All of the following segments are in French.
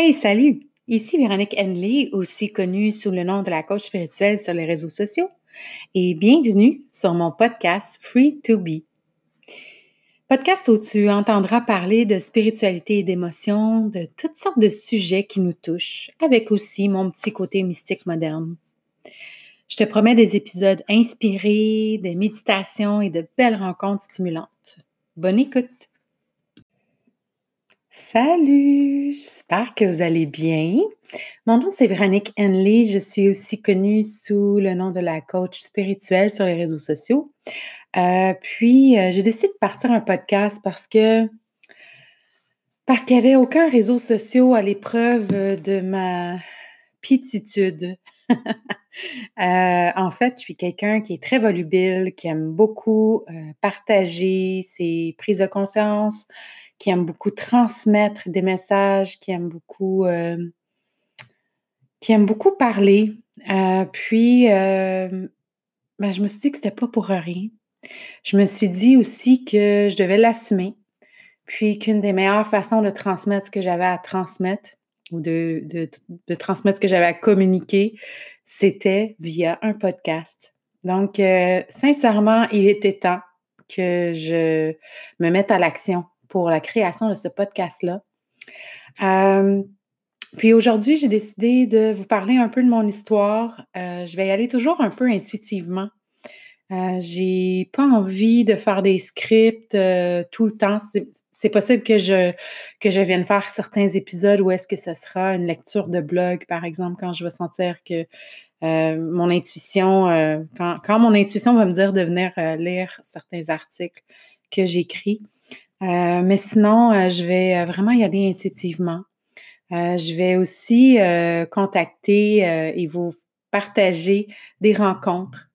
Hey, salut! Ici Véronique Henley, aussi connue sous le nom de la coach spirituelle sur les réseaux sociaux, et bienvenue sur mon podcast Free to Be. Podcast où tu entendras parler de spiritualité et d'émotions, de toutes sortes de sujets qui nous touchent, avec aussi mon petit côté mystique moderne. Je te promets des épisodes inspirés, des méditations et de belles rencontres stimulantes. Bonne écoute! Salut, j'espère que vous allez bien. Mon nom c'est Véronique Henley, je suis aussi connue sous le nom de la coach spirituelle sur les réseaux sociaux. Euh, puis euh, j'ai décidé de partir un podcast parce que parce qu'il n'y avait aucun réseau social à l'épreuve de ma pititude. Euh, en fait, je suis quelqu'un qui est très volubile, qui aime beaucoup partager ses prises de conscience, qui aime beaucoup transmettre des messages, qui aime beaucoup, euh, qui aime beaucoup parler. Euh, puis, euh, ben, je me suis dit que c'était pas pour rien. Je me suis dit aussi que je devais l'assumer, puis qu'une des meilleures façons de transmettre ce que j'avais à transmettre ou de, de transmettre ce que j'avais à communiquer, c'était via un podcast. Donc, sincèrement, il était temps que je me mette à l'action pour la création de ce podcast-là. Euh, puis aujourd'hui, j'ai décidé de vous parler un peu de mon histoire. Euh, je vais y aller toujours un peu intuitivement. Euh, j'ai pas envie de faire des scripts tout le temps. C'est possible que je, que je vienne faire certains épisodes où est-ce que ce sera une lecture de blog, par exemple, quand je vais sentir que mon intuition, quand, quand, mon intuition va me dire de venir lire certains articles que j'écris. Euh, mais sinon, euh, je vais euh, vraiment y aller intuitivement. je vais aussi contacter et vous partager des rencontres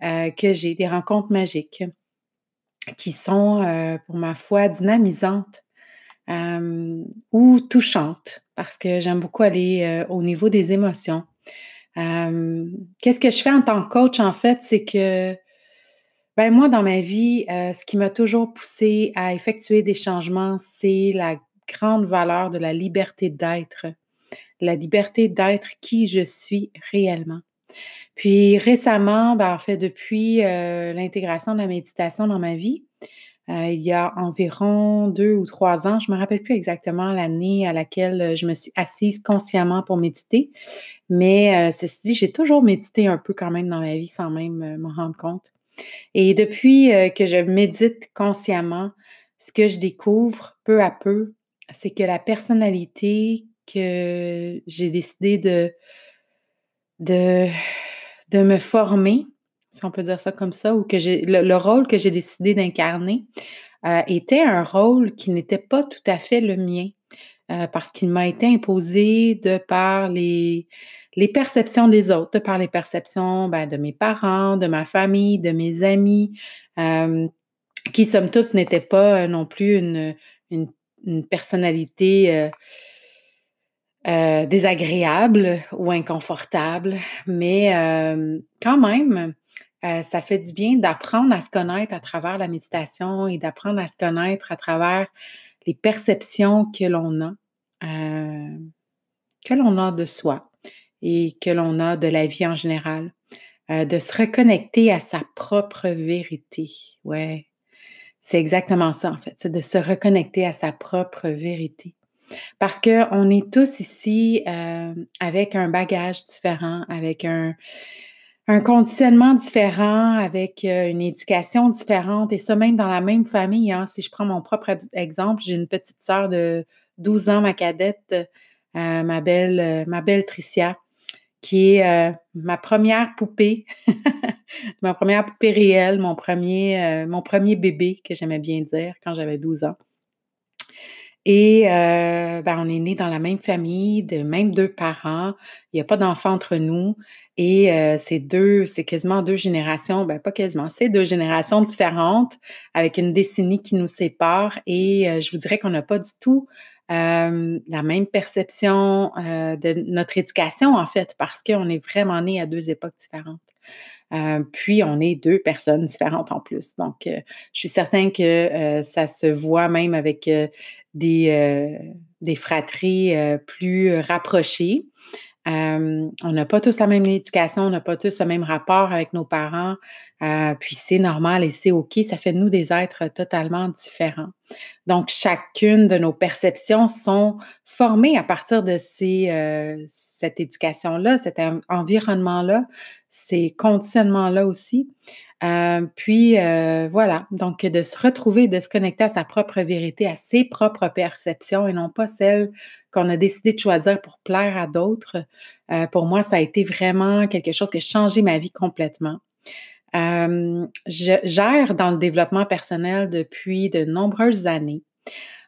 que j'ai, des rencontres magiques qui sont, pour ma foi, dynamisantes ou touchantes parce que j'aime beaucoup aller au niveau des émotions. Qu'est-ce que je fais en tant que coach, en fait, c'est que ben moi, dans ma vie, euh, ce qui m'a toujours poussé à effectuer des changements, c'est la grande valeur de la liberté d'être, la liberté d'être qui je suis réellement. Puis récemment, ben, en fait, depuis euh, l'intégration de la méditation dans ma vie, euh, il y a environ deux ou trois ans, je ne me rappelle plus exactement l'année à laquelle je me suis assise consciemment pour méditer, mais ceci dit, j'ai toujours médité un peu quand même dans ma vie sans même m'en rendre compte. Et depuis euh, que je médite consciemment, ce que je découvre peu à peu, c'est que la personnalité que j'ai décidé de, de, me former, si on peut dire ça comme ça, ou que le, rôle que j'ai décidé d'incarner, euh, était un rôle qui n'était pas tout à fait le mien. Euh, parce qu'il m'a été imposé de par les, perceptions des autres, de par les perceptions ben, de mes parents, de ma famille, de mes amis, euh, qui, somme toute, n'étaient pas non plus une, personnalité désagréable ou inconfortable, mais quand même, ça fait du bien d'apprendre à se connaître à travers la méditation et d'apprendre à se connaître à travers les perceptions que l'on a, euh, que l'on a de soi et que l'on a de la vie en général, euh, de se reconnecter à sa propre vérité. Ouais, c'est exactement ça en fait, c'est de se reconnecter à sa propre vérité. Parce qu'on est tous ici euh, avec un bagage différent, avec un, conditionnement différent, avec euh, une éducation différente, et ça même dans la même famille. Hein. Si je prends mon propre exemple, j'ai une petite sœur de 12 ans, ma cadette, euh, ma, belle, ma belle Tricia, qui est ma première poupée, ma première poupée réelle, mon premier, mon premier bébé, que j'aimais bien dire quand j'avais 12 ans. Et ben, on est né dans la même famille, de même deux parents. Il n'y a pas d'enfants entre nous. Et c'est deux, c'est quasiment deux générations, ben pas quasiment, c'est deux générations différentes avec une décennie qui nous sépare. Et je vous dirais qu'on n'a pas du tout la même perception de notre éducation, en fait, parce qu'on est vraiment né à deux époques différentes. Puis, on est deux personnes différentes en plus. Donc, je suis certaine que ça se voit même avec des, des fratries plus rapprochées. On n'a pas tous la même éducation, on n'a pas tous le même rapport avec nos parents, puis c'est normal et c'est OK, ça fait de nous des êtres totalement différents. Donc, chacune de nos perceptions sont formées à partir de ces, cette éducation-là, cet environnement-là, ces conditionnements-là aussi. Euh, puis euh, voilà, donc de se retrouver, de se connecter à sa propre vérité, à ses propres perceptions et non pas celles qu'on a décidé de choisir pour plaire à d'autres. Euh, pour moi, ça a été vraiment quelque chose qui a changé ma vie complètement. je gère dans le développement personnel depuis de nombreuses années.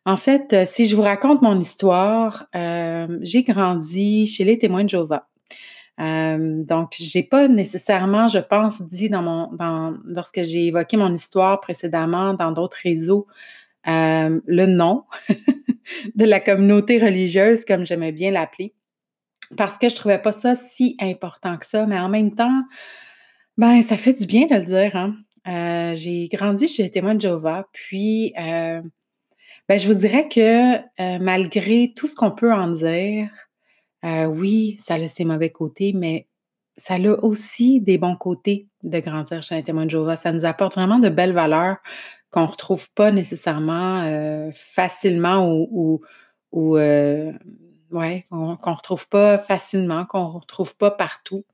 En fait, si je vous raconte mon histoire, j'ai grandi chez les témoins de Jéhovah. Donc, je n'ai pas nécessairement, je pense, dit dans mon, dans, lorsque j'ai évoqué mon histoire précédemment dans d'autres réseaux, le nom de la communauté religieuse, comme j'aimais bien l'appeler, parce que je ne trouvais pas ça si important que ça, mais en même temps, ben, ça fait du bien de le dire. Hein. J'ai grandi chez les témoins de Jéhovah, puis ben, je vous dirais que malgré tout ce qu'on peut en dire, euh, oui, ça a ses mauvais côtés, mais ça a aussi des bons côtés de grandir chez un témoin de Jéhovah. Ça nous apporte vraiment de belles valeurs qu'on ne retrouve pas nécessairement euh, facilement ou, ou, euh, ouais, qu'on ne retrouve pas facilement, qu'on ne retrouve pas partout.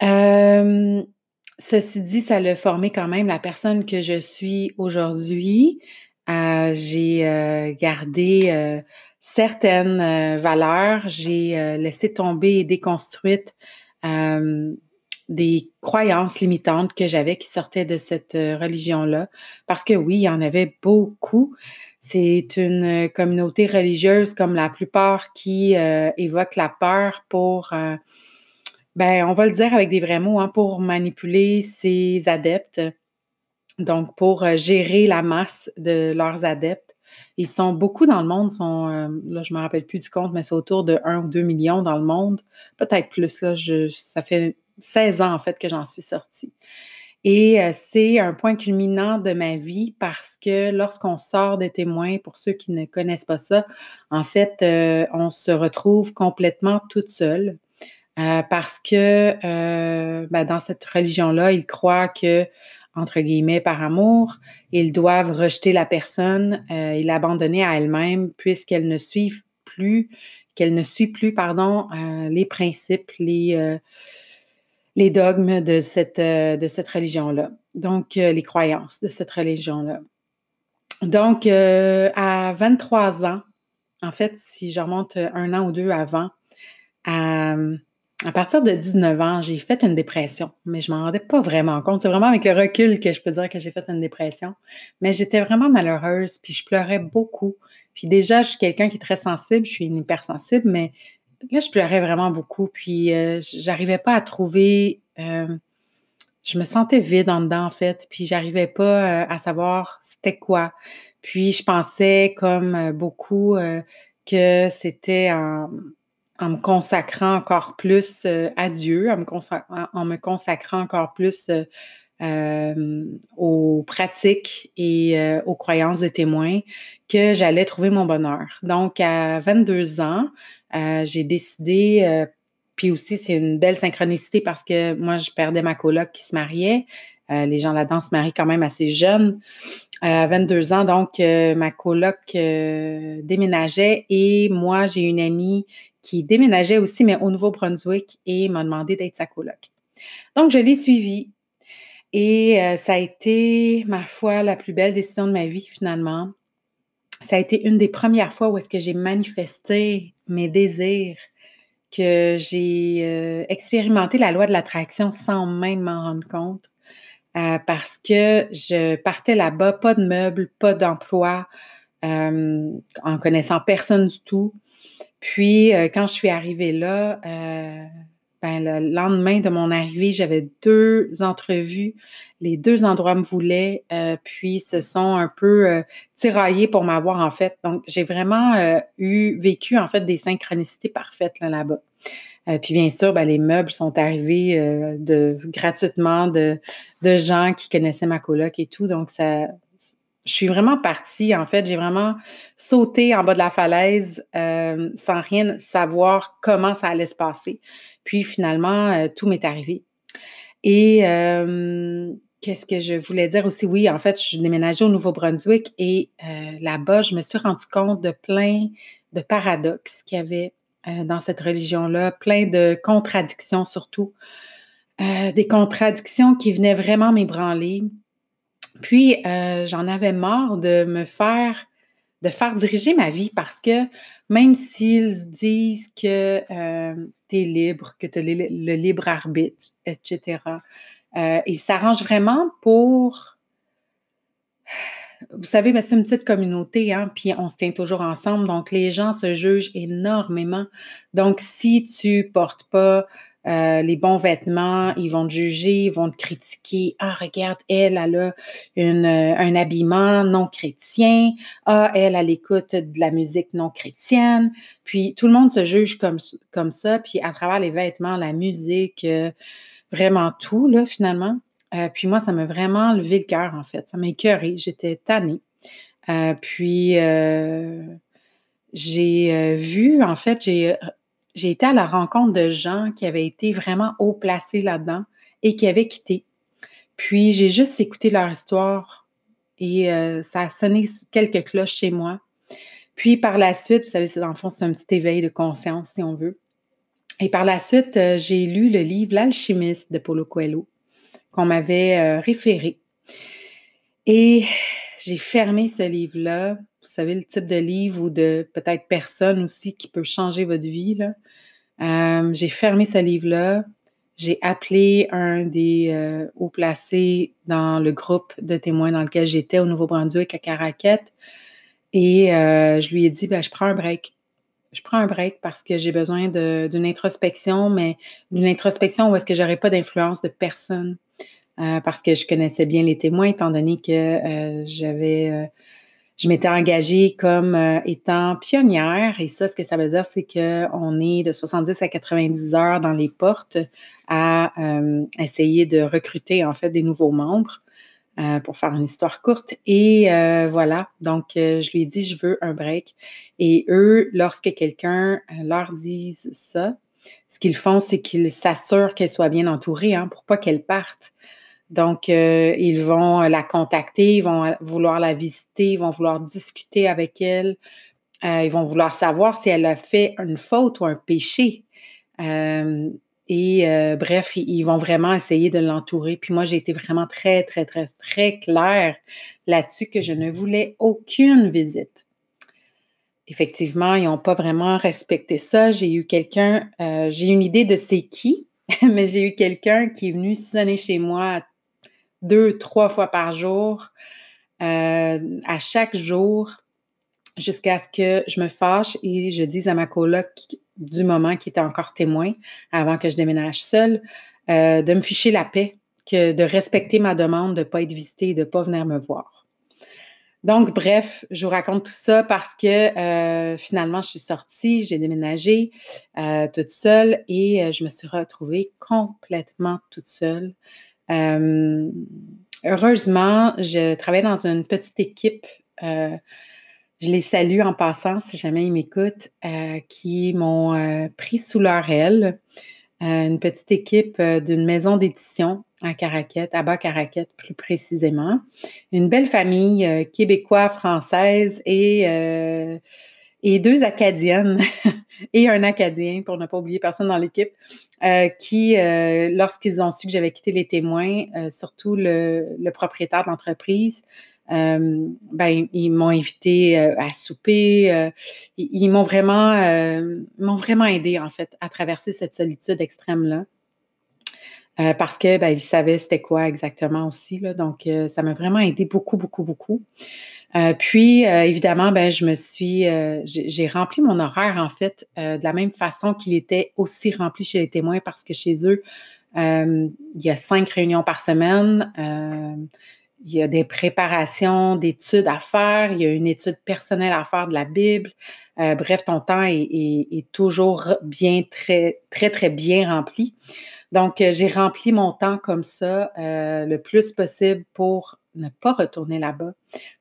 ceci dit, ça l'a formé quand même la personne que je suis aujourd'hui. J'ai gardé certaines euh, valeurs. J'ai euh, laissé tomber et déconstruite euh, des croyances limitantes que j'avais qui sortaient de cette religion-là. Parce que oui, il y en avait beaucoup. C'est une communauté religieuse comme la plupart qui évoque la peur pour, ben, on va le dire avec des vrais mots, hein, pour manipuler ses adeptes. Donc, pour gérer la masse de leurs adeptes. Ils sont beaucoup dans le monde, euh, là, je ne me rappelle plus du compte, mais c'est autour de 1 ou 2 millions dans le monde, peut-être plus. Là, ça fait 16 ans, en fait, que j'en suis sortie. Et euh, c'est un point culminant de ma vie parce que lorsqu'on sort des témoins, pour ceux qui ne connaissent pas ça, en fait, euh, on se retrouve complètement toute seule. parce que ben, dans cette religion-là, ils croient que entre guillemets, par amour, ils doivent rejeter la personne euh, et l'abandonner à elle-même puisqu'elle ne suit plus, qu'elle ne suit plus, pardon, euh, les principes, les, euh, les dogmes de cette, de cette religion-là. Donc, les croyances de cette religion-là. Donc, à 23 ans, en fait, si je remonte un an ou deux avant, à à partir de 19 ans, j'ai fait une dépression, mais je ne m'en rendais pas vraiment compte. C'est vraiment avec le recul que je peux dire que j'ai fait une dépression. Mais j'étais vraiment malheureuse, puis je pleurais beaucoup. Puis déjà, je suis quelqu'un qui est très sensible, je suis une hypersensible, mais là, je pleurais vraiment beaucoup. Puis euh, j'arrivais pas à trouver. Euh, je me sentais vide en dedans, en fait, puis j'arrivais pas euh, à savoir c'était quoi. Puis je pensais, comme beaucoup, que c'était en en me consacrant encore plus euh, à Dieu, en me, en me, consacrant encore plus euh, euh, aux pratiques et aux croyances des témoins, que j'allais trouver mon bonheur. Donc, à 22 ans, j'ai décidé, puis aussi c'est une belle synchronicité parce que moi, je perdais ma coloc qui se mariait. les gens là-dedans se marient quand même assez jeunes. À 22 ans, donc, ma coloc déménageait et moi, j'ai une amie qui déménageait aussi, mais au Nouveau-Brunswick, et m'a demandé d'être sa coloc. Donc, je l'ai suivi. Et euh, ça a été, ma foi, la plus belle décision de ma vie, finalement. Ça a été une des premières fois où est-ce que j'ai manifesté mes désirs, que j'ai euh, expérimenté la loi de l'attraction sans même m'en rendre compte. Euh, parce que je partais là-bas, pas de meubles, pas d'emploi, en connaissant personne du tout. Puis, euh, quand je suis arrivée là, euh, ben, le lendemain de mon arrivée, j'avais deux entrevues. Les deux endroits me voulaient, euh, puis se sont un peu tiraillés pour m'avoir, en fait. Donc, j'ai vraiment eu, vécu, en fait, des synchronicités parfaites là-bas. puis bien sûr, ben, les meubles sont arrivés gratuitement de, de gens qui connaissaient ma coloc et tout. Donc, ça, je suis vraiment partie, en fait, j'ai vraiment sauté en bas de la falaise euh, sans rien savoir comment ça allait se passer. Puis finalement, euh, tout m'est arrivé. Et qu'est-ce que je voulais dire aussi? Oui, en fait, je suis déménagée au Nouveau-Brunswick et euh, là-bas, je me suis rendu compte de plein de paradoxes qu'il y avait dans cette religion-là, plein de contradictions surtout. des contradictions qui venaient vraiment m'ébranler, puis, euh, j'en avais marre de me faire, de faire diriger ma vie parce que même s'ils disent que euh, tu es libre, que tu as le, libre arbitre, etc., euh, ils s'arrangent vraiment pour. Vous savez, mais c'est une petite communauté, hein, puis on se tient toujours ensemble, donc les gens se jugent énormément. Donc, si tu portes pas euh, les bons vêtements, ils vont te juger, ils vont te critiquer. Ah, regarde, elle, elle a une, euh, un habillement non chrétien. Ah, elle, elle écoute de la musique non chrétienne. Puis tout le monde se juge comme, ça. Puis à travers les vêtements, la musique, euh, vraiment tout, là, finalement. puis moi, ça m'a vraiment levé le cœur, en fait. Ça m'a écœuré. J'étais tannée. puis j'ai vu, en fait, j'ai j'ai été à la rencontre de gens qui avaient été vraiment haut placés là-dedans et qui avaient quitté. Puis j'ai juste écouté leur histoire et euh, ça a sonné quelques cloches chez moi. Puis par la suite, vous savez, c'est dans le fond, c'est un petit éveil de conscience, si on veut. Et par la suite, euh, j'ai lu le livre L'alchimiste de Paulo Coelho, qu'on m'avait euh, référé. Et j'ai fermé ce livre-là vous savez, le type de livre ou de peut-être personne aussi qui peut changer votre vie. Euh, j'ai fermé ce livre-là. J'ai appelé un des euh, hauts placés dans le groupe de témoins dans lequel j'étais au Nouveau-Brunswick à Caraquette. Et euh, je lui ai dit, ben, je prends un break. Je prends un break parce que j'ai besoin d'une introspection, mais d'une introspection où est-ce que j'aurais pas d'influence de personne. parce que je connaissais bien les témoins, étant donné que j'avais je m'étais engagée comme euh, étant pionnière. Et ça, ce que ça veut dire, c'est qu'on est de 70 à 90 heures dans les portes à euh, essayer de recruter, en fait, des nouveaux membres euh, pour faire une histoire courte. Et voilà, donc je lui ai dit, je veux un break. Et eux, lorsque quelqu'un leur dit ça, ce qu'ils font, c'est qu'ils s'assurent qu'elle soit bien entourée hein, pour pas qu'elle parte. Donc, euh, ils vont la contacter, ils vont vouloir la visiter, ils vont vouloir discuter avec elle, euh, ils vont vouloir savoir si elle a fait une faute ou un péché. Euh, et bref, ils vont vraiment essayer de l'entourer. Puis moi, j'ai été vraiment très, très, très, très claire là-dessus que je ne voulais aucune visite. Effectivement, ils n'ont pas vraiment respecté ça. J'ai eu quelqu'un, j'ai une idée de c'est qui, mais j'ai eu quelqu'un qui est venu sonner chez moi deux, trois fois par jour, euh, à chaque jour, jusqu'à ce que je me fâche et je dise à ma coloc du moment qui était encore témoin, avant que je déménage seule, euh, de me ficher la paix, que de respecter ma demande de ne pas être visitée et de ne pas venir me voir. Donc, bref, je vous raconte tout ça parce que euh, finalement, je suis sortie, j'ai déménagé toute seule et je me suis retrouvée complètement toute seule. Euh, heureusement, je travaille dans une petite équipe. Euh, je les salue en passant si jamais ils m'écoutent, euh, qui m'ont pris sous leur aile. une petite équipe d'une maison d'édition à Caraquette, à Bas-Caraquette plus précisément. Une belle famille québécoise, française et et deux Acadiennes et un Acadien, pour ne pas oublier personne dans l'équipe, euh, qui, euh, lorsqu'ils ont su que j'avais quitté les témoins, euh, surtout le, propriétaire de l'entreprise, ben, ils m'ont invité à souper. ils, m'ont vraiment, m'ont vraiment aidé, en fait, à traverser cette solitude extrême-là. parce que ben, savaient c'était quoi exactement aussi. Là, donc, ça m'a vraiment aidé beaucoup, beaucoup, beaucoup. Euh, puis, euh, évidemment, ben, je me suis, euh, j'ai rempli mon horaire, en fait, de la même façon qu'il était aussi rempli chez les témoins parce que chez eux, il y a cinq réunions par semaine. il y a des préparations d'études à faire, il y a une étude personnelle à faire de la Bible. bref, ton temps est, est, toujours bien, très, très, très bien rempli. Donc, j'ai rempli mon temps comme ça le plus possible pour ne pas retourner là-bas.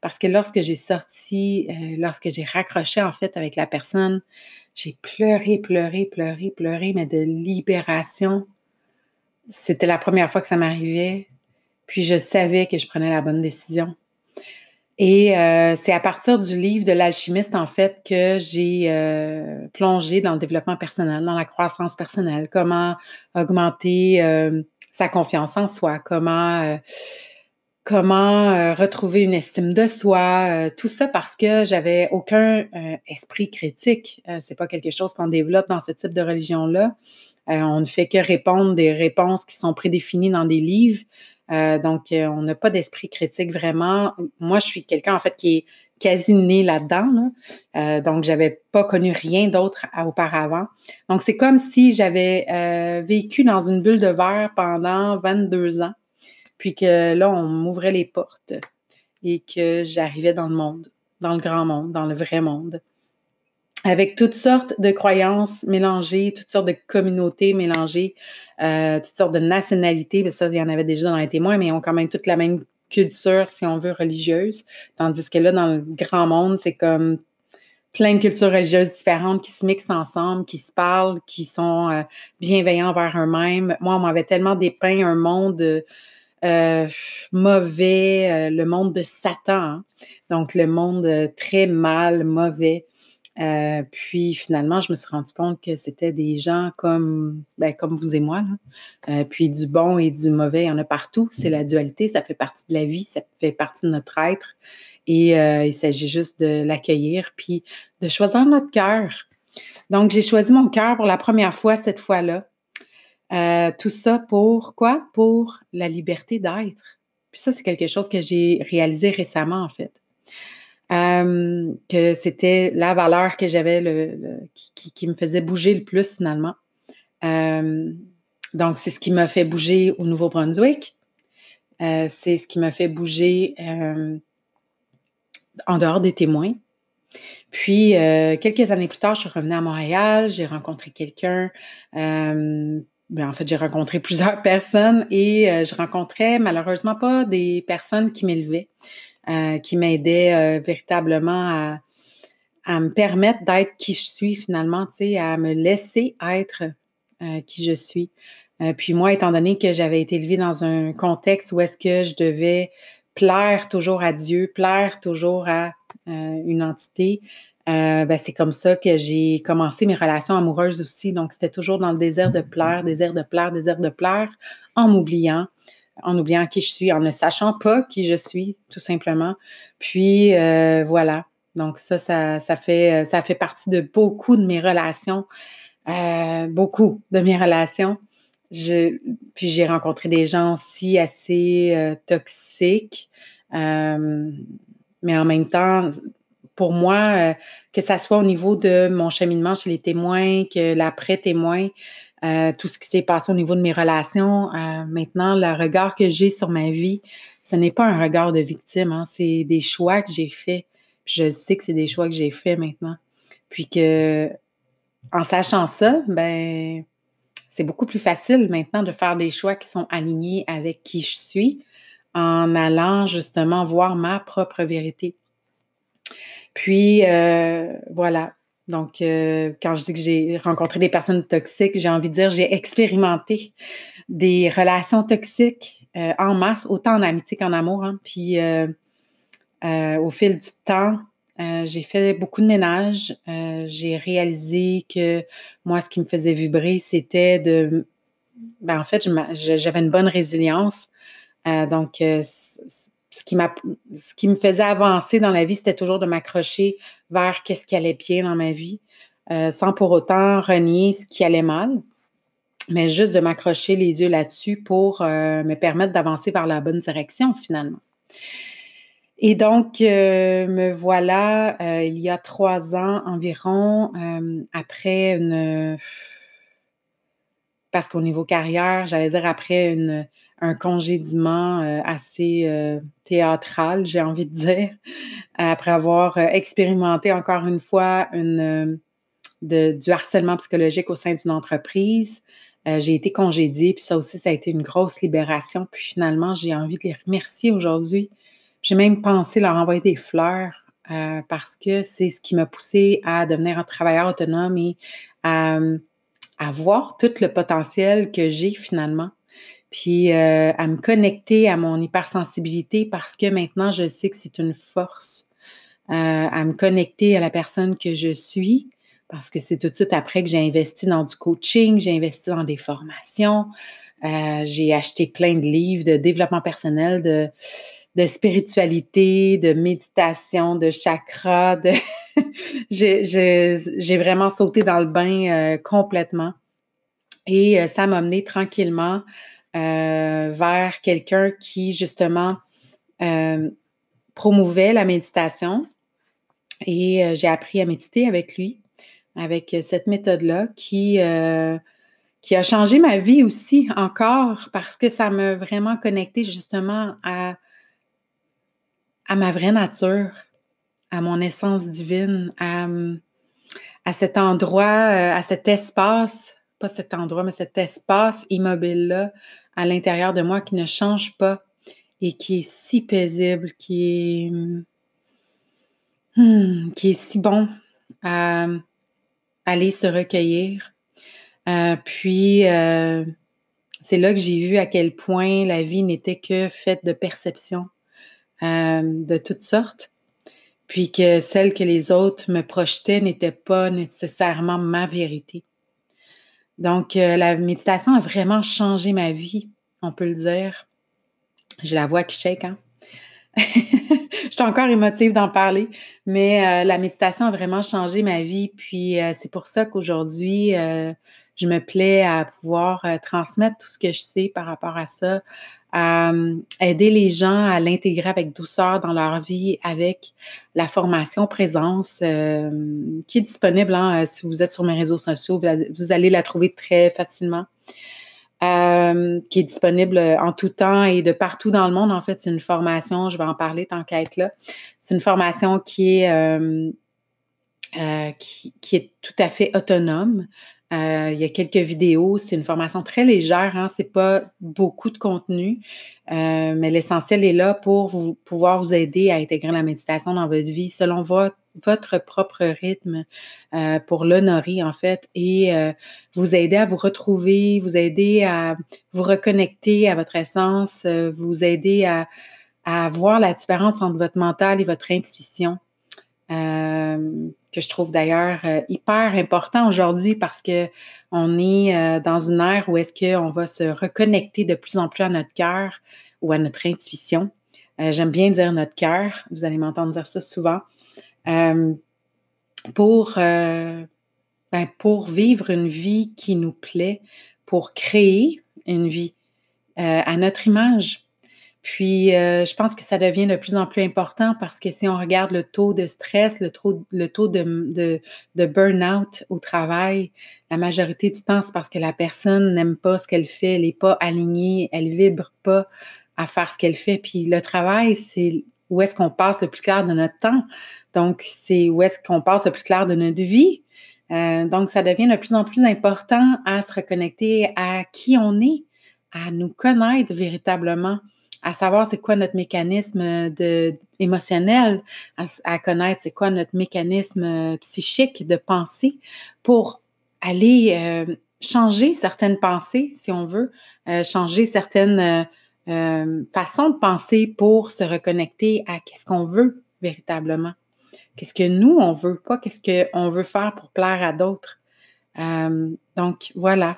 Parce que lorsque j'ai sorti, euh, lorsque j'ai raccroché en fait avec la personne, j'ai pleuré, pleuré, pleuré, pleuré, mais de libération. C'était la première fois que ça m'arrivait. Puis je savais que je prenais la bonne décision. Et euh, c'est à partir du livre de l'alchimiste, en fait, que j'ai euh, plongé dans le développement personnel, dans la croissance personnelle, comment augmenter sa confiance en soi, comment, comment retrouver une estime de soi, tout ça parce que j'avais aucun esprit critique. c'est pas quelque chose qu'on développe dans ce type de religion-là. on ne fait que répondre des réponses qui sont prédéfinies dans des livres. Euh, donc, euh, on n'a pas d'esprit critique vraiment. Moi, je suis quelqu'un, en fait, qui est quasi né là-dedans. Là. Euh, donc, j'avais pas connu rien d'autre auparavant. Donc, c'est comme si j'avais euh, vécu dans une bulle de verre pendant 22 ans, puis que là, on m'ouvrait les portes et que j'arrivais dans le monde, dans le grand monde, dans le vrai monde avec toutes sortes de croyances mélangées, toutes sortes de communautés mélangées, euh, toutes sortes de nationalités. Mais ça, il y en avait déjà dans les témoins, mais ils ont quand même toute la même culture, si on veut, religieuse. Tandis que là, dans le grand monde, c'est comme plein de cultures religieuses différentes qui se mixent ensemble, qui se parlent, qui sont euh, bienveillants envers eux-mêmes. Moi, on m'avait tellement dépeint un monde euh, mauvais, le monde de Satan. Hein. Donc, le monde très mal, mauvais. Euh, puis finalement, je me suis rendu compte que c'était des gens comme, ben, comme vous et moi. Euh, puis du bon et du mauvais, il y en a partout. C'est la dualité, ça fait partie de la vie, ça fait partie de notre être. Et euh, il s'agit juste de l'accueillir, puis de choisir notre cœur. Donc, j'ai choisi mon cœur pour la première fois cette fois-là. Tout ça pour quoi? Pour la liberté d'être. Puis ça, c'est quelque chose que j'ai réalisé récemment, en fait que c'était la valeur que j'avais le, qui, me faisait bouger le plus finalement. donc, c'est ce qui m'a fait bouger au Nouveau-Brunswick. Euh, c'est ce qui m'a fait bouger en dehors des témoins. Puis, euh, quelques années plus tard, je suis revenue à Montréal, j'ai rencontré quelqu'un. Ben, en fait, j'ai rencontré plusieurs personnes et euh, je rencontrais malheureusement pas des personnes qui m'élevaient. Euh, qui m'aidait euh, véritablement à, me permettre d'être qui je suis finalement, à me laisser être qui je suis. puis moi, étant donné que j'avais été élevée dans un contexte où est-ce que je devais plaire toujours à Dieu, plaire toujours à une entité, ben, c'est comme ça que j'ai commencé mes relations amoureuses aussi. Donc, c'était toujours dans le désir de plaire, désir de plaire, désir de plaire, en m'oubliant, en oubliant qui je suis, en ne sachant pas qui je suis, tout simplement. Puis euh, voilà. Donc ça, ça, fait, ça fait partie de beaucoup de mes relations, euh, beaucoup de mes relations. puis j'ai rencontré des gens aussi assez euh, toxiques, mais en même temps, pour moi, que ça soit au niveau de mon cheminement chez les témoins, que l'après-témoin, euh, tout ce qui s'est passé au niveau de mes relations. Euh, maintenant, le regard que j'ai sur ma vie, ce n'est pas un regard de victime, hein, c'est des choix que j'ai faits. je sais que c'est des choix que j'ai faits maintenant. Puis que, en sachant ça, ben, c'est beaucoup plus facile maintenant de faire des choix qui sont alignés avec qui je suis en allant justement voir ma propre vérité. Puis, euh, voilà, donc, euh, quand je dis que j'ai rencontré des personnes toxiques, j'ai envie de dire j'ai expérimenté des relations toxiques euh, en masse, autant en amitié qu'en amour. Hein. Puis, au fil du temps, j'ai fait beaucoup de ménage. j'ai réalisé que moi, ce qui me faisait vibrer, c'était de... Ben, en fait, j'avais une bonne résilience. donc, ce qui, me faisait avancer dans la vie, c'était toujours de m'accrocher vers qu'est-ce qui allait bien dans ma vie, euh, sans pour autant renier ce qui allait mal, mais juste de m'accrocher les yeux là-dessus pour euh, me permettre d'avancer vers la bonne direction finalement. Et donc, euh, me voilà il y a trois ans environ, après une... Parce qu'au niveau carrière, j'allais dire après une, un congédiement euh, assez euh, théâtral, j'ai envie de dire, après avoir euh, expérimenté encore une fois du harcèlement psychologique au sein d'une entreprise. j'ai été congédiée, puis ça aussi, ça a été une grosse libération. Puis finalement, j'ai envie de les remercier aujourd'hui. J'ai même pensé leur envoyer des fleurs parce que c'est ce qui m'a poussé à devenir un travailleur autonome et à, à voir tout le potentiel que j'ai finalement puis euh, à me connecter à mon hypersensibilité parce que maintenant, je sais que c'est une force, euh, à me connecter à la personne que je suis, parce que c'est tout de suite après que j'ai investi dans du coaching, j'ai investi dans des formations, euh, j'ai acheté plein de livres de développement personnel, de, spiritualité, de méditation, de chakra. J'ai vraiment sauté dans le bain complètement. Et ça m'a mené tranquillement euh, vers quelqu'un qui, justement, euh, promouvait la méditation. Et euh, j'ai appris à méditer avec lui, avec cette méthode-là qui, qui a changé ma vie aussi encore parce que ça m'a vraiment connecté justement à, ma vraie nature, à mon essence divine, à cet endroit, à cet espace pas cet endroit, mais cet espace immobile-là à l'intérieur de moi qui ne change pas et qui est si paisible, qui est, hmm, est si bon à aller se recueillir. Euh, puis, euh, c'est là que j'ai vu à quel point la vie n'était que faite de perceptions euh, de toutes sortes, puis que celle que les autres me projetaient n'était pas nécessairement ma vérité. Donc, euh, la méditation a vraiment changé ma vie, on peut le dire. J'ai la voix qui shake, hein? je suis encore émotive d'en parler, mais euh, la méditation a vraiment changé ma vie. Puis euh, c'est pour ça qu'aujourd'hui, je me plais à pouvoir transmettre tout ce que je sais par rapport à ça, à aider les gens à l'intégrer avec douceur dans leur vie avec la formation présence euh, qui est disponible. Hein, si vous êtes sur mes réseaux sociaux, vous, allez la trouver très facilement. Euh, qui est disponible en tout temps et de partout dans le monde. En fait, c'est une formation, je vais en parler tant qu'à être là. C'est une formation qui est, euh, qui, est tout à fait autonome. Euh, il y a quelques vidéos, c'est une formation très légère, hein, c'est pas beaucoup de contenu, euh, mais l'essentiel est là pour vous, pouvoir vous aider à intégrer la méditation dans votre vie selon votre, propre rythme, euh, pour l'honorer en fait, et vous aider à vous retrouver, vous aider à vous reconnecter à votre essence, vous aider à voir la différence entre votre mental et votre intuition. Euh, que je trouve d'ailleurs euh, hyper important aujourd'hui parce que on est euh, dans une ère où est-ce qu'on va se reconnecter de plus en plus à notre cœur ou à notre intuition. J'aime bien dire notre cœur, vous allez m'entendre dire ça souvent, pour, ben, pour vivre une vie qui nous plaît, pour créer une vie à notre image. Puis, euh, je pense que ça devient de plus en plus important parce que si on regarde le taux de stress, le taux, le taux de, de, burn-out au travail, la majorité du temps, c'est parce que la personne n'aime pas ce qu'elle fait, elle n'est pas alignée, elle vibre pas à faire ce qu'elle fait. Puis, le travail, c'est où est-ce qu'on passe le plus clair de notre temps. Donc, c'est où est-ce qu'on passe le plus clair de notre vie. Euh, donc, ça devient de plus en plus important à se reconnecter à qui on est, à nous connaître véritablement à savoir c'est quoi notre mécanisme de, émotionnel, à, connaître c'est quoi notre mécanisme euh, psychique de pensée pour aller euh, changer certaines pensées, si on veut, euh, changer certaines façons de penser pour se reconnecter à qu'est-ce qu'on veut véritablement. Qu'est-ce que nous, on veut pas, qu'est-ce qu'on veut faire pour plaire à d'autres. donc, voilà.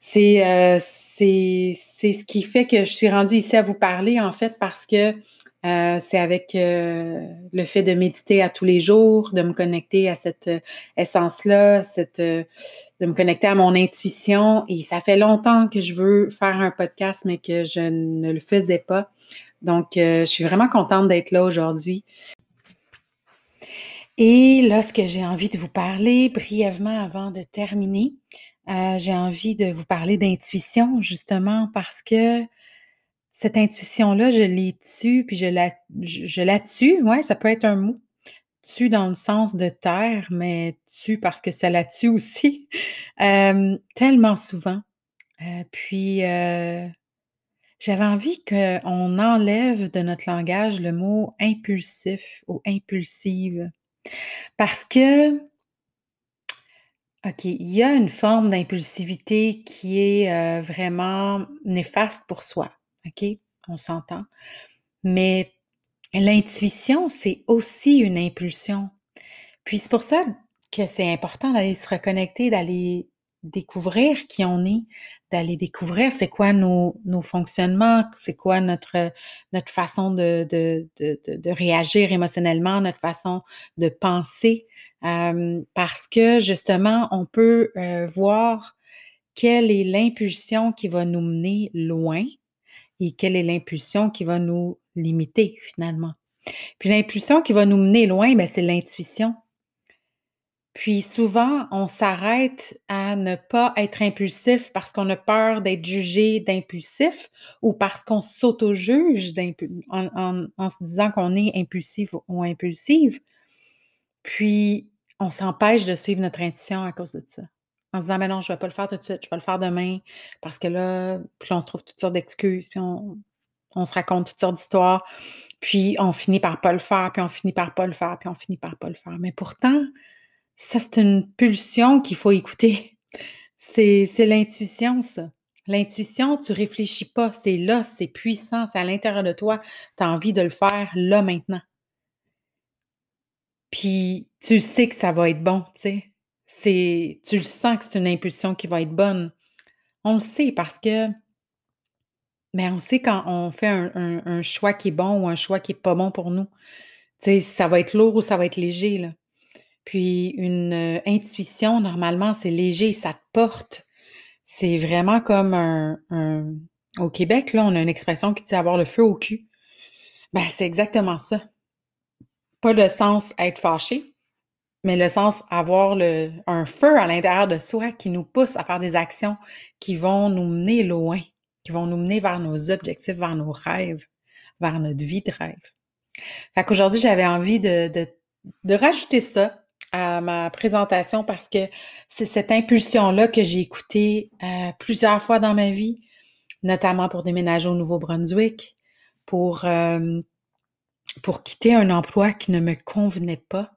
C'est c'est ce qui fait que je suis rendue ici à vous parler, en fait, parce que euh, c'est avec euh, le fait de méditer à tous les jours, de me connecter à cette euh, essence-là, de me connecter à mon intuition. Et ça fait longtemps que je veux faire un podcast, mais que je ne le faisais pas. Donc, je suis vraiment contente d'être là aujourd'hui. Et là, ce que j'ai envie de vous parler brièvement avant de terminer, euh, j'ai envie de vous parler d'intuition, justement, parce que cette intuition-là, je l'ai tue, puis je la, je, la tue, ouais, ça peut être un mot. Tue dans le sens de terre, mais tue parce que ça la tue aussi, euh, tellement souvent. Heu, puis, heu, j'avais envie qu'on enlève de notre langage le mot impulsif ou impulsive parce que OK, il y a une forme d'impulsivité qui est, heu, vraiment néfaste pour soi, OK? On s'entend. Mais l'intuition, c'est aussi une impulsion. Puis c'est pour ça que c'est important d'aller se reconnecter, d'aller découvrir qui on est, d'aller découvrir c'est quoi nos nos fonctionnements, c'est quoi notre, façon de réagir émotionnellement, notre façon de penser. Parce que justement, on peut, heu, voir quelle est l'impulsion qui va nous mener loin et quelle est l'impulsion qui va nous limiter finalement. Puis l'impulsion qui va nous mener loin, ben, c'est l'intuition. Puis souvent, on s'arrête à ne pas être impulsif parce qu'on a peur d'être jugé d'impulsif ou parce qu'on s'auto-juge en en se disant qu'on est impulsif ou impulsive. Puis on s'empêche de suivre notre intuition à cause de ça. En se disant: «Mais non, je vais pas le faire tout de suite, je vais le faire demain parce que là» puis on se trouve toutes sortes d'excuses, puis on on se raconte toutes sortes d'histoires, puis on finit par pas le faire, puis on finit par pas le faire, puis on finit par pas le faire. Mais pourtant, ça, c'est une pulsion qu'il faut écouter. C'est l'intuition, ça. L'intuition, tu réfléchis pas, c'est là, c'est puissant, c'est à l'intérieur de toi. Tu as envie de le faire là, maintenant. Puis tu sais que ça va être bon, tu sais. Tu le sens que c'est une impulsion qui va être bonne. On le sait parce que mais on sait quand on fait un choix qui est bon ou un choix qui est pas bon pour nous. Tu sais, ça va être lourd ou ça va être léger, là. Puis une, heu, intuition, normalement, c'est léger, ça te porte. C'est vraiment comme un un au Québec, là, on a une expression qui dit: «Avoir le feu au cul». Ben, c'est exactement ça. Pas le sens être fâché, mais le sens avoir le un feu à l'intérieur de soi qui nous pousse à faire des actions qui vont nous mener loin, qui vont nous mener vers nos objectifs, vers nos rêves, vers notre vie de rêve. Fait qu'aujourd'hui, j'avais envie de de de rajouter ça à ma présentation parce que c'est cette impulsion-là que j'ai écoutée, heu, plusieurs fois dans ma vie, notamment pour déménager au Nouveau-Brunswick, pour, hem, pour quitter un emploi qui ne me convenait pas,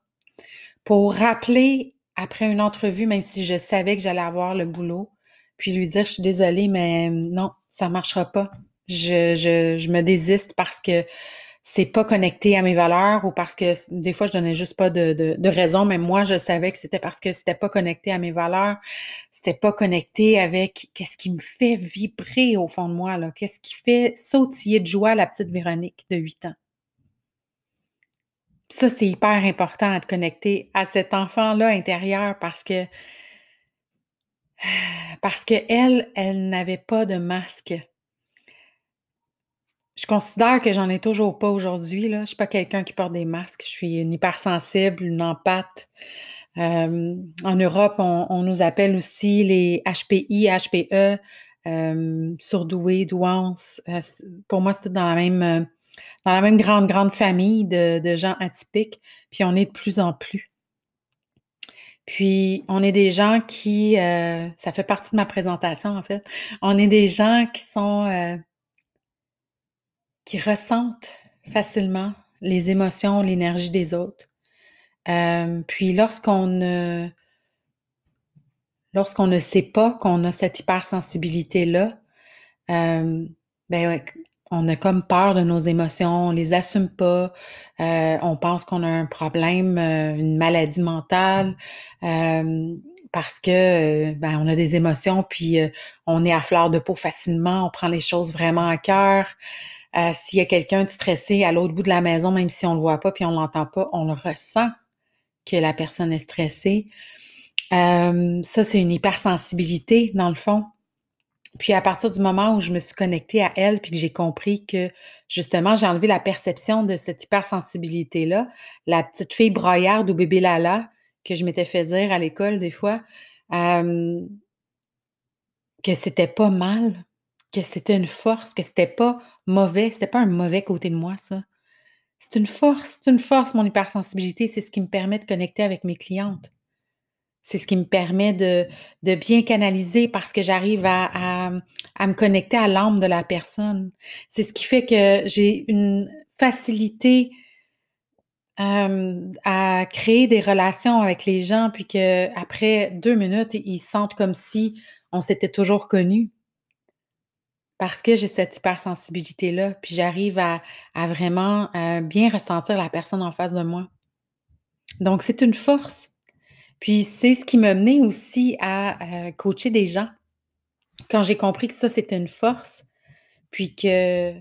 pour rappeler après une entrevue, même si je savais que j'allais avoir le boulot, puis lui dire: «Je suis désolée, mais non, ça marchera pas. Je me désiste parce que c'est pas connecté à mes valeurs ou parce que des fois, je donnais juste pas de raison, mais moi, je savais que c'était parce que c'était pas connecté à mes valeurs, c'était pas connecté avec qu'est-ce qui me fait vibrer au fond de moi, là, qu'est-ce qui fait sautiller de joie la petite Véronique de 8 ans? Ça, c'est hyper important à te connecter à cet enfant-là intérieur parce que parce qu'elle, elle n'avait pas de masque. Je considère que j'en ai toujours pas aujourd'hui, là. Je suis pas quelqu'un qui porte des masques. Je suis une hypersensible, une empathe. En Europe, on nous appelle aussi les HPI, HPE, surdoués, douances. Heu, c pour moi, c'est tout dans la même, heu, dans la même grande, grande famille de de gens atypiques, puis on est de plus en plus. Puis on est des gens qui, heu ça fait partie de ma présentation, en fait. On est des gens qui sont, qui ressentent facilement les émotions, l'énergie des autres. Hem, puis lorsqu'on ne lorsqu'on ne sait pas qu'on a cette hypersensibilité-là, hem, ben, on a comme peur de nos émotions, on les assume pas, heu, on pense qu'on a un problème, une maladie mentale, parce que, ben, on a des émotions puis, on est à fleur de peau facilement, on prend les choses vraiment à cœur. Heu, s'il y a quelqu'un de stressé à l'autre bout de la maison, même si on le voit pas puis on l'entend pas, on le ressent que la personne est stressée. Hem, ça, c'est une hypersensibilité, dans le fond. Puis à partir du moment où je me suis connectée à elle, puis que j'ai compris que justement, j'ai enlevé la perception de cette hypersensibilité-là, la petite fille braillarde ou bébé Lala que je m'étais fait dire à l'école des fois, hem que c'était pas mal, que c'était une force, que c'était pas mauvais, c'était pas un mauvais côté de moi ça. C'est une force, c'est une force mon hypersensibilité, c'est ce qui me permet de connecter avec mes clientes. C'est ce qui me permet de de bien canaliser parce que j'arrive à à, me connecter à l'âme de la personne. C'est ce qui fait que j'ai une facilité à créer des relations avec les gens, puis qu'après 2 minutes, ils sentent comme si on s'était toujours connus. Parce que j'ai cette hypersensibilité-là, puis j'arrive à vraiment, heu, bien ressentir la personne en face de moi. Donc c'est une force. Puis c'est ce qui m'a mené aussi à, heu, coacher des gens. Quand j'ai compris que ça, c'était une force, puis que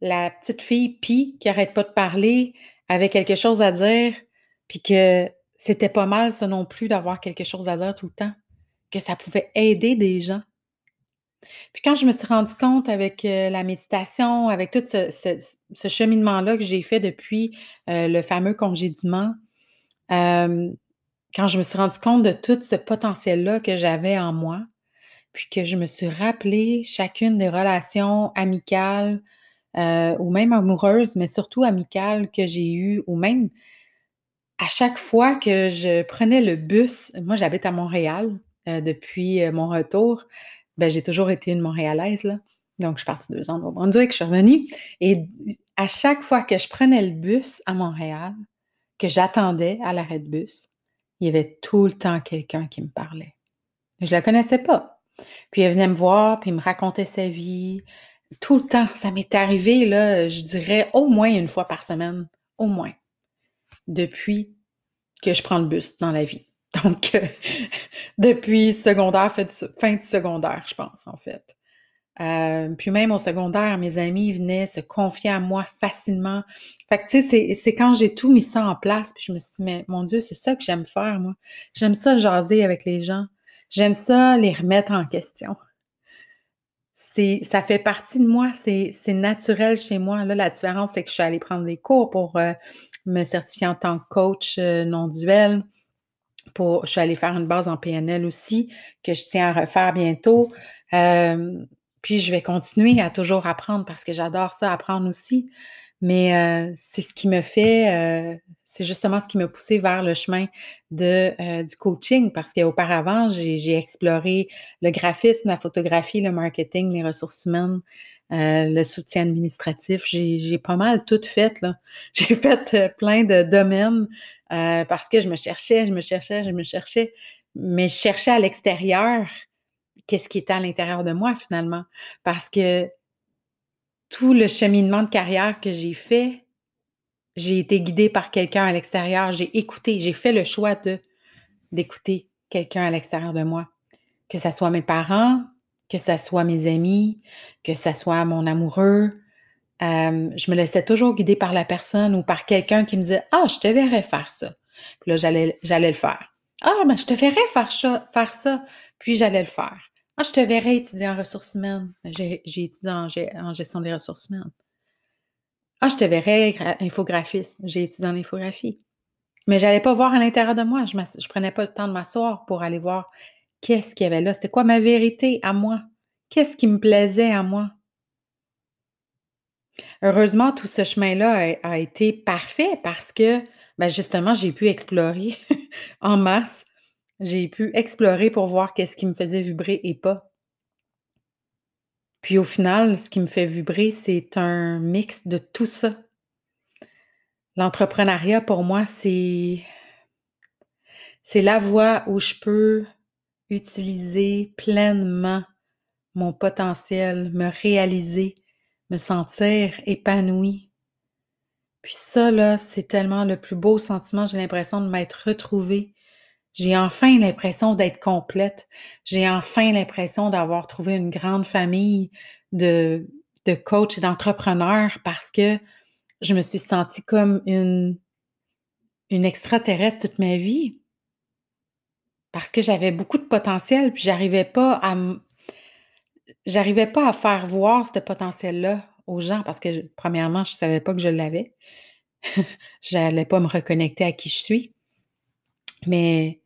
la petite fille Pi, qui arrête pas de parler, avait quelque chose à dire, puis que c'était pas mal ça non plus d'avoir quelque chose à dire tout le temps, que ça pouvait aider des gens. Puis quand je me suis rendue compte avec, heu, la méditation, avec tout ce cheminement-là que j'ai fait depuis, heu, le fameux congédiement, quand je me suis rendue compte de tout ce potentiel-là que j'avais en moi, puis que je me suis rappelé chacune des relations amicales, heu, ou même amoureuses, mais surtout amicales que j'ai eues, ou même à chaque fois que je prenais le bus moi j'habite à Montréal, depuis, mon retour. Ben, j'ai toujours été une Montréalaise, là. Donc je suis partie 2 ans au Nouveau-Brunswick, je suis revenue et à chaque fois que je prenais le bus à Montréal, que j'attendais à l'arrêt de bus, il y avait tout le temps quelqu'un qui me parlait. Je la connaissais pas. Puis elle venait me voir, puis me racontait sa vie, tout le temps. Ça m'est arrivé, là, je dirais au moins 1 fois par semaine, au moins, depuis que je prends le bus dans la vie. Donc, heu, depuis secondaire, fin du secondaire, je pense, en fait. Heu, puis même au secondaire, mes amis venaient se confier à moi facilement. Fait que tu sais, c'est quand j'ai tout mis ça en place, puis je me suis dit: «Mais mon Dieu, c'est ça que j'aime faire moi. J'aime ça jaser avec les gens. J'aime ça les remettre en question». C'est ça fait partie de moi, c'est naturel chez moi. Là, la différence, c'est que je suis allée prendre des cours pour, heu, me certifier en tant que coach, non duel. Pour je suis allée faire une base en PNL aussi, que je tiens à refaire bientôt. Hem, puis je vais continuer à toujours apprendre parce que j'adore ça, apprendre aussi. Mais, heu, c'est ce qui me fait, heu, c'est justement ce qui m'a poussée vers le chemin de, du coaching parce qu'auparavant, j'ai exploré le graphisme, la photographie, le marketing, les ressources humaines, heu, le soutien administratif. J'ai pas mal tout fait. J'ai fait, heu, plein de domaines, heu, parce que je me cherchais, je me cherchais, je me cherchais, mais je cherchais à l'extérieur qu'est-ce qui était à l'intérieur de moi finalement. Parce que tout le cheminement de carrière que j'ai fait, j'ai été guidée par quelqu'un à l'extérieur. J'ai écouté, j'ai fait le choix d'écouter quelqu'un à l'extérieur de moi. Que ça soit mes parents, que ça soit mes amis, que ça soit mon amoureux. Je me laissais toujours guider par la personne ou par quelqu'un qui me disait: «Ah, je te verrais faire ça». Puis là, j'allais le faire. «Ah, ben, je te verrais faire cha faire ça», puis j'allais le faire. «Ah, je te verrais étudier en ressources humaines». J'ai étudié en gestion des ressources humaines. «Ah, je te verrais gra infographiste». J'ai étudié en infographie. Mais j'allais pas voir à l'intérieur de moi. Je je prenais pas le temps de m'asseoir pour aller voir qu'est-ce qu'il y avait là? C'était quoi ma vérité à moi? Qu'est-ce qui me plaisait à moi? Heureusement, tout ce chemin-là a été parfait parce que, ben, justement, j'ai pu explorer en masse. J'ai pu explorer pour voir qu'est-ce qui me faisait vibrer et pas. Puis au final, ce qui me fait vibrer, c'est un mix de tout ça. L'entrepreneuriat pour moi, c'est c'est la voie où je peux utiliser pleinement mon potentiel, me réaliser, me sentir épanouie. Puis ça là, c'est tellement le plus beau sentiment, j'ai l'impression de m'être retrouvée. J'ai enfin l'impression d'être complète. J'ai enfin l'impression d'avoir trouvé une grande famille de de coachs et d'entrepreneurs parce que je me suis sentie comme une une extraterrestre toute ma vie. Parce que j'avais beaucoup de potentiel, puis j'arrivais pas à j'arrivais pas à faire voir ce potentiel-là aux gens parce que, premièrement, je savais pas que je l'avais. J'allais pas me reconnecter à qui je suis. Mais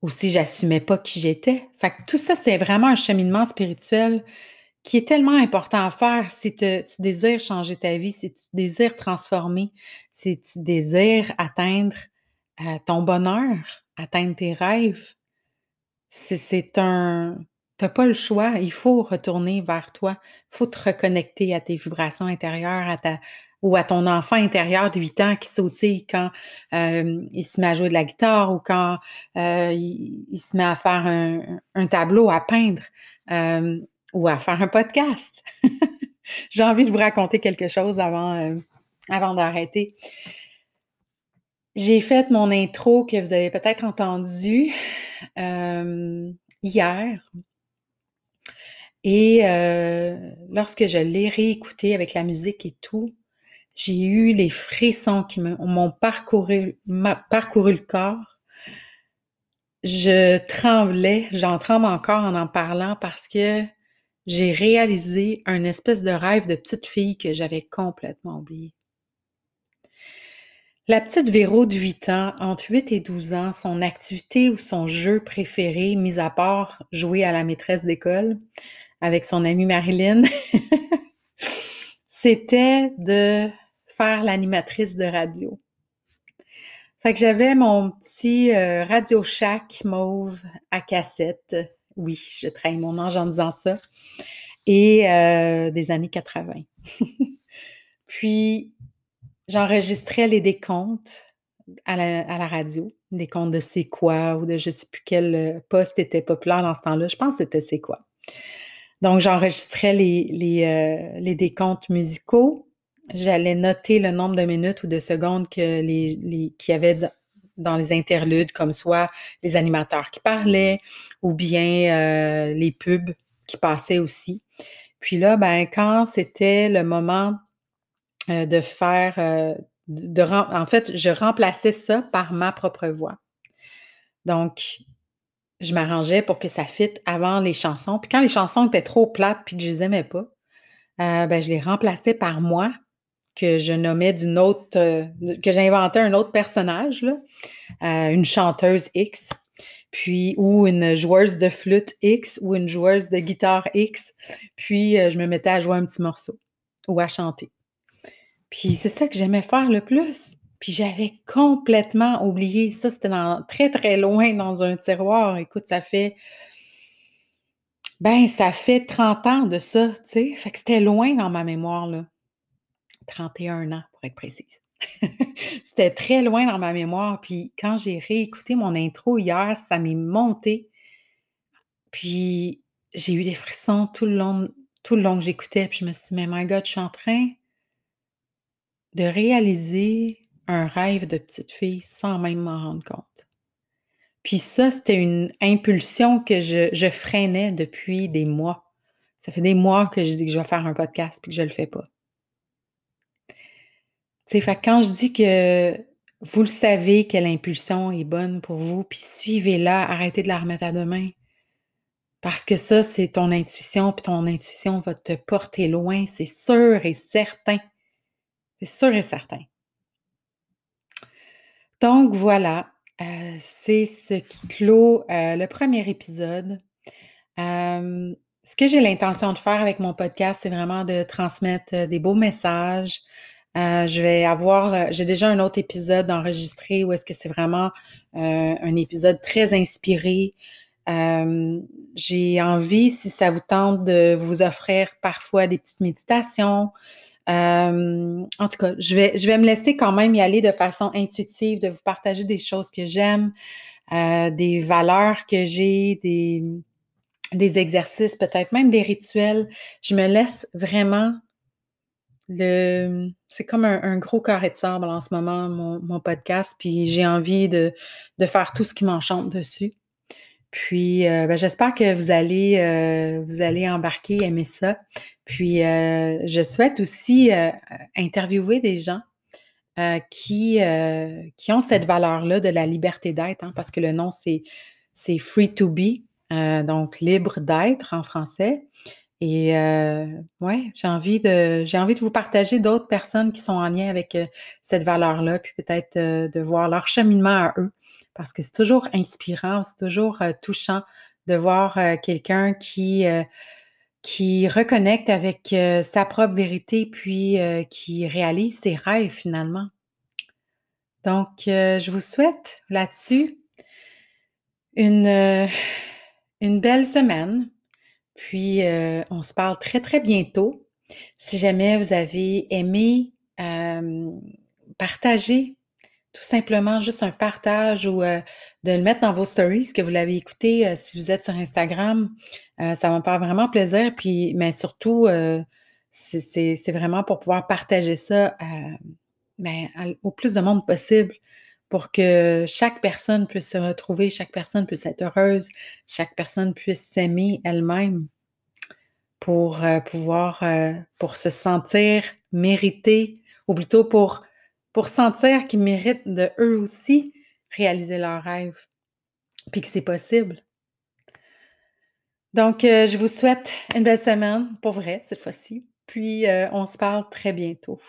aussi, j'assumais pas qui j'étais. Fait que tout ça, c'est vraiment un cheminement spirituel qui est tellement important à faire si tu désires changer ta vie, si tu désires transformer, si tu désires atteindre, heu, ton bonheur, atteindre tes rêves. C'est un tu as pas le choix, il faut retourner vers toi. Il faut te reconnecter à tes vibrations intérieures, à ta ou à ton enfant intérieur de 8 ans qui sautille quand, hem, il se met à jouer de la guitare ou quand, heu, il se met à faire un tableau, à peindre, hem, ou à faire un podcast. J'ai envie de vous raconter quelque chose avant, avant d'arrêter. J'ai fait mon intro que vous avez peut-être entendu, hem, hier et heu, lorsque je l'ai réécouté avec la musique et tout, j'ai eu les frissons qui m'ont parcouru parcouru le corps. Je tremblais, j'en tremble encore en en parlant parce que j'ai réalisé un espèce de rêve de petite fille que j'avais complètement oublié. La petite Véro de 8 ans, entre 8 et 12 ans, son activité ou son jeu préféré, mis à part jouer à la maîtresse d'école avec son amie Marilyn, c'était de faire l'animatrice de radio. Fait que j'avais mon petit euh, Radio Shack mauve à cassette. Oui, je traîne mon ange en disant ça. Et euh, des années 80. Puis, J'enregistrais les décomptes à la, radio, des comptes de C'est quoi ou de je ne sais plus quel euh, poste était populaire dans ce temps-là. Je pense que c'était C'est quoi. Donc, j'enregistrais les, les, euh, les décomptes musicaux. J'allais noter le nombre de minutes ou de secondes les, les, qu'il y avait dans les interludes, comme soit les animateurs qui parlaient ou bien euh, les pubs qui passaient aussi. Puis là, ben, quand c'était le moment euh, de faire, euh, de, en fait, je remplaçais ça par ma propre voix. Donc, je m'arrangeais pour que ça fitte avant les chansons. Puis quand les chansons étaient trop plates puis que je les aimais pas, euh, ben, je les remplaçais par moi, que je nommais d'une autre, que j'inventais un autre personnage, une chanteuse X, puis ou une joueuse de flûte X ou une joueuse de guitare X. Puis je me mettais à jouer un petit morceau ou à chanter. Puis c'est ça que j'aimais faire le plus. Puis j'avais complètement oublié. Ça, c'était très, très loin dans un tiroir. Écoute, ça fait. Ben, ça fait 30 ans de ça, tu sais. Fait que c'était loin dans ma mémoire, là. 31 ans, pour être précise. c'était très loin dans ma mémoire. Puis quand j'ai réécouté mon intro hier, ça m'est monté. Puis j'ai eu des frissons tout le long, tout long que j'écoutais. Puis je me suis dit, mais my God, je suis en train de réaliser un rêve de petite fille sans même m'en rendre compte. Puis ça, c'était une impulsion que je, freinais depuis des mois. Ça fait des mois que je dis que je vais faire un podcast puis que je ne le fais pas. Tu sais, quand je dis que vous le savez que l'impulsion est bonne pour vous, puis suivez-la, arrêtez de la remettre à demain. Parce que ça, c'est ton intuition, puis ton intuition va te porter loin, c'est sûr et certain. C'est sûr et certain. Donc voilà, euh, c'est ce qui clôt euh, le premier épisode. ce que j'ai l'intention de faire avec mon podcast, c'est vraiment de transmettre euh, des beaux messages. je vais avoir, j'ai déjà un autre épisode enregistré où est-ce que c'est vraiment un épisode très inspiré. j'ai envie, si ça vous tente, de vous offrir parfois des petites méditations, en tout cas, je vais, je vais me laisser quand même y aller de façon intuitive, de vous partager des choses que j'aime, euh, des valeurs que j'ai, des, des exercices, peut-être même des rituels. Je me laisse vraiment le. C'est comme un, gros carré de sable en ce moment, mon, mon podcast, puis j'ai envie de, de faire tout ce qui m'enchante dessus. Puis, euh, ben, j'espère que vous allez, euh, vous allez embarquer, aimer ça. Puis, euh, je souhaite aussi interviewer des gens qui, qui ont cette valeur-là de la liberté d'être, hein, parce que le nom, c'est, c'est Free to Be, donc libre d'être en français. Et ouais, j'ai envie de j'ai envie de vous partager d'autres personnes qui sont en lien avec cette valeur-là, puis peut-être de voir leur cheminement à eux parce que c'est toujours inspirant, c'est toujours touchant de voir quelqu'un qui, qui reconnecte avec sa propre vérité, puis qui réalise ses rêves finalement. Donc, je vous souhaite là-dessus une, une belle semaine. Puis, on se parle très, très bientôt. Si jamais vous avez aimé, hem, partager, tout simplement juste un partage ou, heu, de le mettre dans vos stories que vous l'avez écouté, heu, si vous êtes sur Instagram, heu, ça va me faire vraiment plaisir. Puis, mais surtout, c'est vraiment pour pouvoir partager ça, ben, au plus de monde possible pour que chaque personne puisse se retrouver, chaque personne puisse être heureuse, chaque personne puisse s'aimer elle-même pour, pouvoir, pour se sentir méritée ou plutôt pour pour sentir qu'ils méritent de eux aussi réaliser leurs rêves, puis que c'est possible. Donc, heu, je vous souhaite une belle semaine, pour vrai cette fois-ci, puis, heu, on se parle très bientôt.